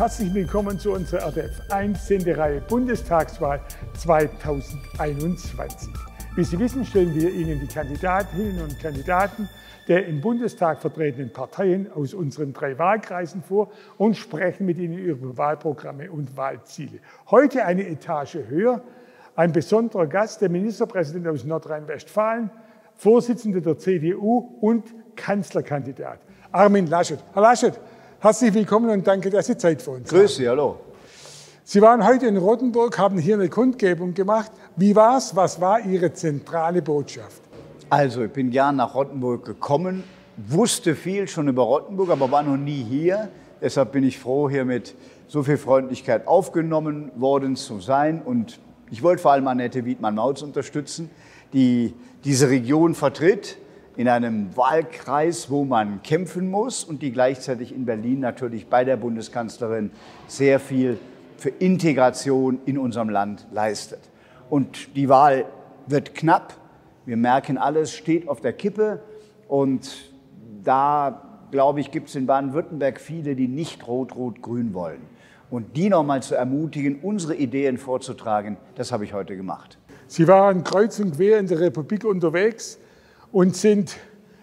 Herzlich willkommen zu unserer RDF 1 Sendereihe Bundestagswahl 2021. Wie Sie wissen, stellen wir Ihnen die Kandidatinnen und Kandidaten der im Bundestag vertretenen Parteien aus unseren drei Wahlkreisen vor und sprechen mit Ihnen über Wahlprogramme und Wahlziele. Heute eine Etage höher, ein besonderer Gast, der Ministerpräsident aus Nordrhein-Westfalen, Vorsitzender der CDU und Kanzlerkandidat, Armin Laschet. Herr Laschet, herzlich willkommen und danke, dass Sie Zeit für uns haben. Grüß Sie, hallo. Sie waren heute in Rottenburg, haben hier eine Kundgebung gemacht. Wie war's? Was war Ihre zentrale Botschaft? Also, ich bin gern nach Rottenburg gekommen, wusste viel schon über Rottenburg, aber war noch nie hier. Deshalb bin ich froh, hier mit so viel Freundlichkeit aufgenommen worden zu sein. Und ich wollte vor allem Annette Wiedmann-Mautz unterstützen, die diese Region vertritt in einem Wahlkreis, wo man kämpfen muss und die gleichzeitig in Berlin natürlich bei der Bundeskanzlerin sehr viel für Integration in unserem Land leistet. Und die Wahl wird knapp. Wir merken alles, steht auf der Kippe. Und da, glaube ich, gibt es in Baden-Württemberg viele, die nicht rot-rot-grün wollen. Und die nochmal zu ermutigen, unsere Ideen vorzutragen, das habe ich heute gemacht. Sie waren kreuz und quer in der Republik unterwegs und sind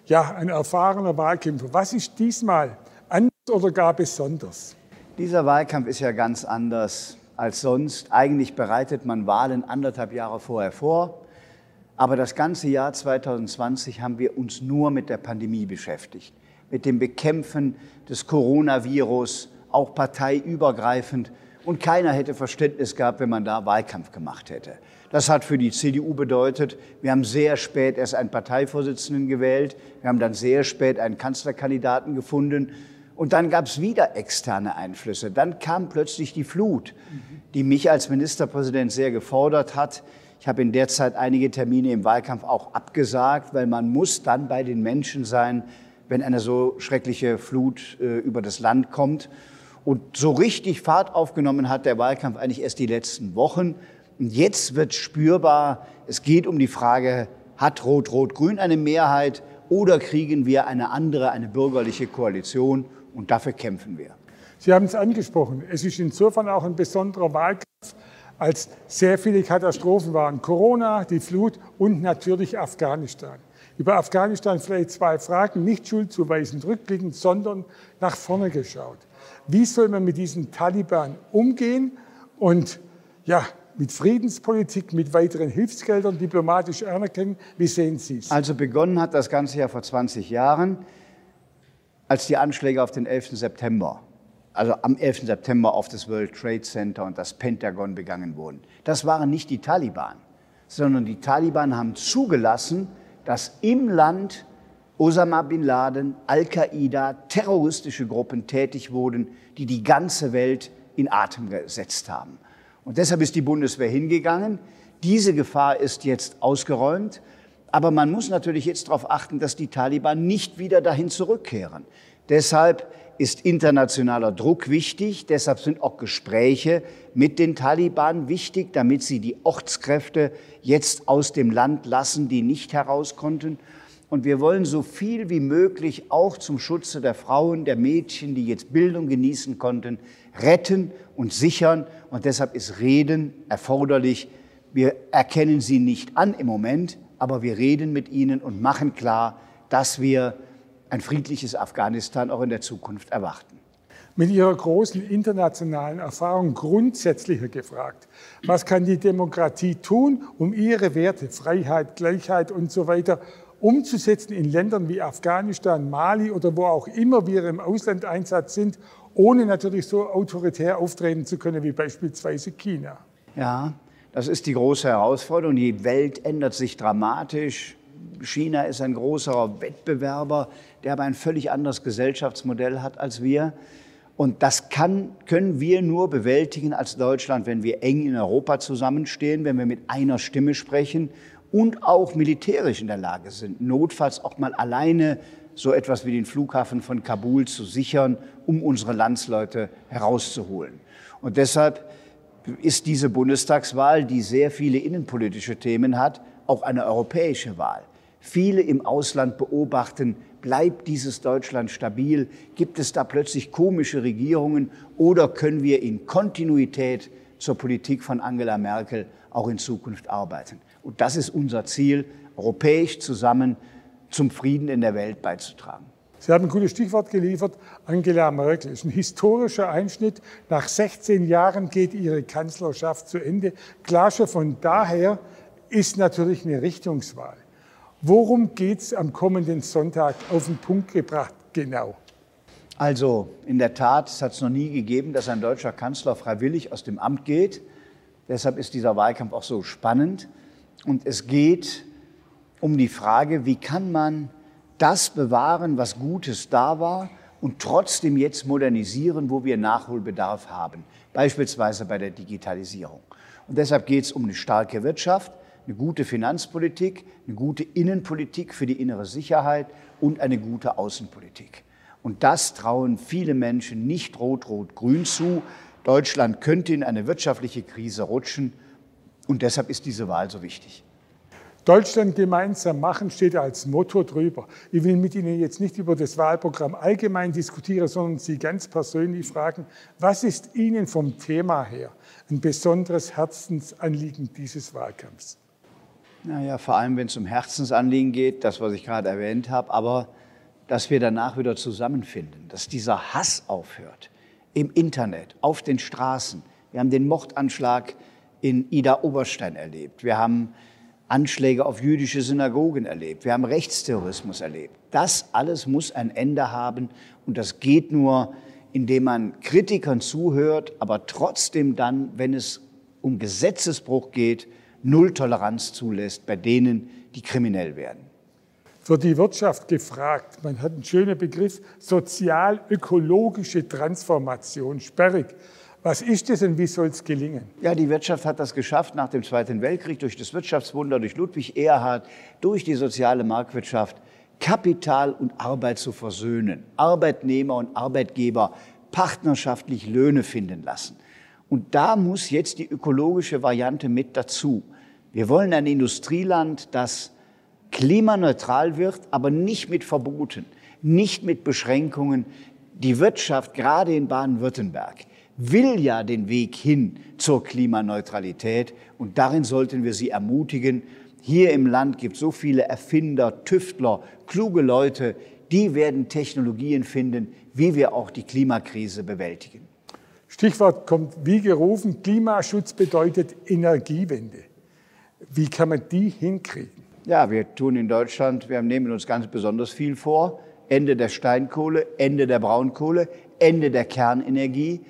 ja ein erfahrener Wahlkämpfer. Was ist diesmal anders oder gar besonders? Dieser Wahlkampf ist ja ganz anders als sonst. Eigentlich bereitet man Wahlen anderthalb Jahre vorher vor. Aber das ganze Jahr 2020 haben wir uns nur mit der Pandemie beschäftigt, mit dem Bekämpfen des Coronavirus, auch parteiübergreifend. Und keiner hätte Verständnis gehabt, wenn man da Wahlkampf gemacht hätte. Das hat für die CDU bedeutet, wir haben sehr spät erst einen Parteivorsitzenden gewählt, wir haben dann sehr spät einen Kanzlerkandidaten gefunden und dann gab es wieder externe Einflüsse. Dann kam plötzlich die Flut, die mich als Ministerpräsident sehr gefordert hat. Ich habe in der Zeit einige Termine im Wahlkampf auch abgesagt, weil man muss dann bei den Menschen sein, wenn eine so schreckliche Flut äh, über das Land kommt. Und so richtig Fahrt aufgenommen hat der Wahlkampf eigentlich erst die letzten Wochen. Und jetzt wird spürbar, es geht um die Frage, hat Rot-Rot-Grün eine Mehrheit oder kriegen wir eine andere, eine bürgerliche Koalition? Und dafür kämpfen wir. Sie haben es angesprochen. Es ist insofern auch ein besonderer Wahlkampf, als sehr viele Katastrophen waren. Corona, die Flut und natürlich Afghanistan. Über Afghanistan vielleicht zwei Fragen, nicht schuldzuweisend rückblickend, sondern nach vorne geschaut. Wie soll man mit diesen Taliban umgehen und ja, mit Friedenspolitik, mit weiteren Hilfsgeldern diplomatisch anerkennen? Wie sehen Sie es? Also begonnen hat das Ganze ja vor 20 Jahren, als die Anschläge auf den 11. September also am 11. September auf das World Trade Center und das Pentagon begangen wurden. Das waren nicht die Taliban, sondern die Taliban haben zugelassen, dass im Land Osama bin Laden, Al-Qaida, terroristische Gruppen tätig wurden, die die ganze Welt in Atem gesetzt haben. Und deshalb ist die Bundeswehr hingegangen. Diese Gefahr ist jetzt ausgeräumt. Aber man muss natürlich jetzt darauf achten, dass die Taliban nicht wieder dahin zurückkehren. Deshalb ist internationaler Druck wichtig. Deshalb sind auch Gespräche mit den Taliban wichtig, damit sie die Ortskräfte jetzt aus dem Land lassen, die nicht heraus konnten. Und wir wollen so viel wie möglich auch zum Schutze der Frauen, der Mädchen, die jetzt Bildung genießen konnten, retten und sichern. Und deshalb ist Reden erforderlich. Wir erkennen sie nicht an im Moment, aber wir reden mit ihnen und machen klar, dass wir ein friedliches Afghanistan auch in der Zukunft erwarten. Mit Ihrer großen internationalen Erfahrung grundsätzlicher gefragt, was kann die Demokratie tun, um ihre Werte, Freiheit, Gleichheit und so weiter umzusetzen in Ländern wie Afghanistan, Mali oder wo auch immer wir im Auslandeinsatz sind, ohne natürlich so autoritär auftreten zu können wie beispielsweise China? Ja, das ist die große Herausforderung. Die Welt ändert sich dramatisch. China ist ein großer Wettbewerber, der aber ein völlig anderes Gesellschaftsmodell hat als wir. Und das kann, können wir nur bewältigen als Deutschland, wenn wir eng in Europa zusammenstehen, wenn wir mit einer Stimme sprechen und auch militärisch in der Lage sind, notfalls auch mal alleine so etwas wie den Flughafen von Kabul zu sichern, um unsere Landsleute herauszuholen. Und deshalb ist diese Bundestagswahl, die sehr viele innenpolitische Themen hat, auch eine europäische Wahl. Viele im Ausland beobachten, bleibt dieses Deutschland stabil? Gibt es da plötzlich komische Regierungen oder können wir in Kontinuität zur Politik von Angela Merkel auch in Zukunft arbeiten? Und das ist unser Ziel, europäisch zusammen zum Frieden in der Welt beizutragen. Sie haben ein gutes Stichwort geliefert, Angela Merkel. Ist ein historischer Einschnitt. Nach 16 Jahren geht ihre Kanzlerschaft zu Ende. Klar schon von daher ist natürlich eine Richtungswahl. Worum geht es am kommenden Sonntag auf den Punkt gebracht genau? Also in der Tat, es hat es noch nie gegeben, dass ein deutscher Kanzler freiwillig aus dem Amt geht. Deshalb ist dieser Wahlkampf auch so spannend. Und es geht um die Frage, wie kann man das bewahren, was Gutes da war und trotzdem jetzt modernisieren, wo wir Nachholbedarf haben, beispielsweise bei der Digitalisierung. Und deshalb geht es um eine starke Wirtschaft, eine gute Finanzpolitik, eine gute Innenpolitik für die innere Sicherheit und eine gute Außenpolitik. Und das trauen viele Menschen nicht rot-rot-grün zu. Deutschland könnte in eine wirtschaftliche Krise rutschen und deshalb ist diese Wahl so wichtig. Deutschland gemeinsam machen steht als Motto drüber. Ich will mit Ihnen jetzt nicht über das Wahlprogramm allgemein diskutieren, sondern Sie ganz persönlich fragen, was ist Ihnen vom Thema her ein besonderes Herzensanliegen dieses Wahlkampfs? Naja, vor allem, wenn es um Herzensanliegen geht, das, was ich gerade erwähnt habe, aber dass wir danach wieder zusammenfinden, dass dieser Hass aufhört im Internet, auf den Straßen. Wir haben den Mordanschlag in Ida Oberstein erlebt. Wir haben Anschläge auf jüdische Synagogen erlebt. Wir haben Rechtsterrorismus erlebt. Das alles muss ein Ende haben und das geht nur, indem man Kritikern zuhört, aber trotzdem dann, wenn es um Gesetzesbruch geht, Null Toleranz zulässt bei denen, die kriminell werden. Für die Wirtschaft gefragt, man hat einen schönen Begriff, sozial-ökologische Transformation, sperrig. Was ist das und wie soll es gelingen? Ja, die Wirtschaft hat das geschafft nach dem Zweiten Weltkrieg durch das Wirtschaftswunder, durch Ludwig Erhard, durch die soziale Marktwirtschaft, Kapital und Arbeit zu versöhnen, Arbeitnehmer und Arbeitgeber partnerschaftlich Löhne finden lassen. Und da muss jetzt die ökologische Variante mit dazu. Wir wollen ein Industrieland, das klimaneutral wird, aber nicht mit Verboten, nicht mit Beschränkungen. Die Wirtschaft, gerade in Baden-Württemberg, will ja den Weg hin zur Klimaneutralität und darin sollten wir sie ermutigen. Hier im Land gibt es so viele Erfinder, Tüftler, kluge Leute, die werden Technologien finden, wie wir auch die Klimakrise bewältigen. Stichwort kommt wie gerufen, Klimaschutz bedeutet Energiewende. Wie kann man die hinkriegen? Ja, wir tun in Deutschland, wir nehmen uns ganz besonders viel vor. Ende der Steinkohle, Ende der Braunkohle, Ende der Kernenergie.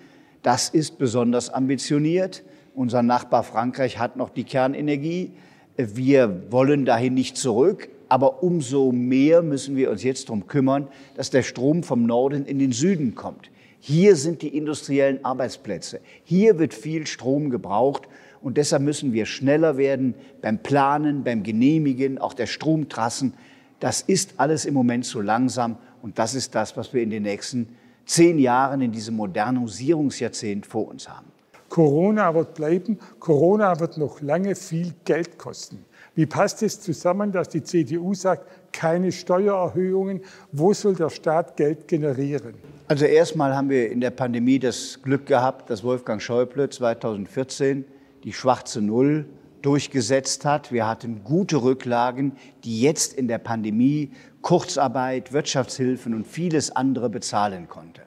Das ist besonders ambitioniert. Unser Nachbar Frankreich hat noch die Kernenergie. Wir wollen dahin nicht zurück, aber umso mehr müssen wir uns jetzt darum kümmern, dass der Strom vom Norden in den Süden kommt. Hier sind die industriellen Arbeitsplätze. Hier wird viel Strom gebraucht und deshalb müssen wir schneller werden beim Planen, beim Genehmigen, auch der Stromtrassen. Das ist alles im Moment zu langsam und das ist das, was wir in den nächsten zehn Jahren in diesem Modernisierungsjahrzehnt vor uns haben. Corona wird bleiben. Corona wird noch lange viel Geld kosten. Wie passt es zusammen, dass die CDU sagt, keine Steuererhöhungen? Wo soll der Staat Geld generieren? Also erstmal haben wir in der Pandemie das Glück gehabt, dass Wolfgang Schäuble 2014 die schwarze Null durchgesetzt hat. Wir hatten gute Rücklagen, die jetzt in der Pandemie Kurzarbeit, Wirtschaftshilfen und vieles andere bezahlen konnte.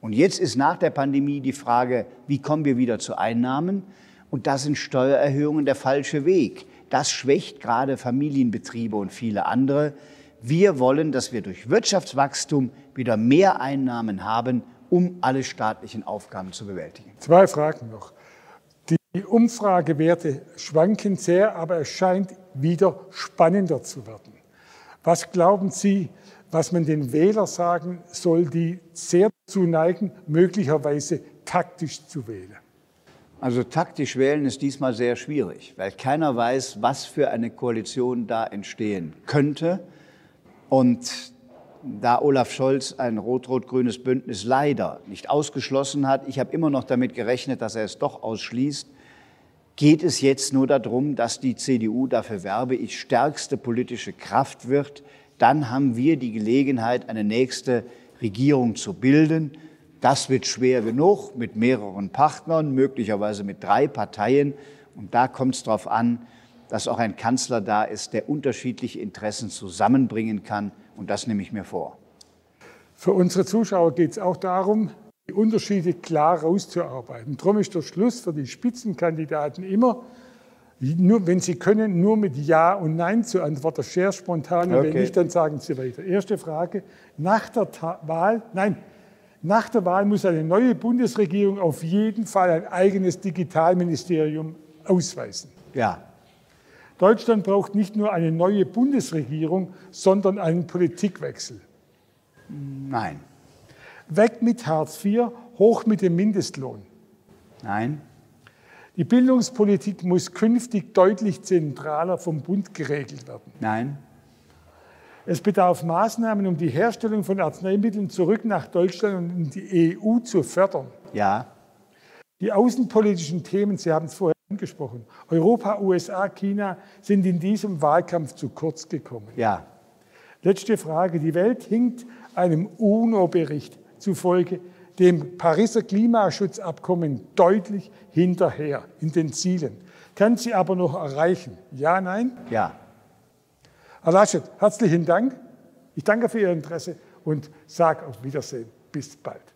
Und jetzt ist nach der Pandemie die Frage, wie kommen wir wieder zu Einnahmen? Und da sind Steuererhöhungen der falsche Weg. Das schwächt gerade Familienbetriebe und viele andere. Wir wollen, dass wir durch Wirtschaftswachstum wieder mehr Einnahmen haben, um alle staatlichen Aufgaben zu bewältigen. Zwei Fragen noch. Die Umfragewerte schwanken sehr, aber es scheint wieder spannender zu werden. Was glauben Sie, was man den Wählern sagen soll, die sehr dazu neigen, möglicherweise taktisch zu wählen? Also taktisch wählen ist diesmal sehr schwierig, weil keiner weiß, was für eine Koalition da entstehen könnte. Und da Olaf Scholz ein rot-rot-grünes Bündnis leider nicht ausgeschlossen hat, ich habe immer noch damit gerechnet, dass er es doch ausschließt, geht es jetzt nur darum, dass die CDU, dafür werbe ich, stärkste politische Kraft wird. Dann haben wir die Gelegenheit, eine nächste Regierung zu bilden. Das wird schwer genug mit mehreren Partnern, möglicherweise mit drei Parteien. Und da kommt es darauf an, dass auch ein Kanzler da ist, der unterschiedliche Interessen zusammenbringen kann. Und das nehme ich mir vor. Für unsere Zuschauer geht es auch darum, die Unterschiede klar rauszuarbeiten. Darum ist der Schluss für die Spitzenkandidaten immer, nur, wenn sie können, nur mit Ja und Nein zu antworten, sehr spontan. Okay. Wenn nicht, dann sagen sie weiter. Erste Frage, nach der Ta Wahl, nein, nach der Wahl muss eine neue Bundesregierung auf jeden Fall ein eigenes Digitalministerium ausweisen. Ja. Deutschland braucht nicht nur eine neue Bundesregierung, sondern einen Politikwechsel. Nein. Weg mit Hartz IV, hoch mit dem Mindestlohn. Nein. Die Bildungspolitik muss künftig deutlich zentraler vom Bund geregelt werden. Nein. Es bedarf Maßnahmen, um die Herstellung von Arzneimitteln zurück nach Deutschland und in die EU zu fördern. Ja. Die außenpolitischen Themen, Sie haben es vorher angesprochen, Europa, USA, China sind in diesem Wahlkampf zu kurz gekommen. Ja. Letzte Frage. Die Welt hinkt einem UNO-Bericht zufolge dem Pariser Klimaschutzabkommen deutlich hinterher in den Zielen. Kann sie aber noch erreichen? Ja, nein? Ja. Herr Laschet, herzlichen Dank. Ich danke für Ihr Interesse und sage auf Wiedersehen. Bis bald.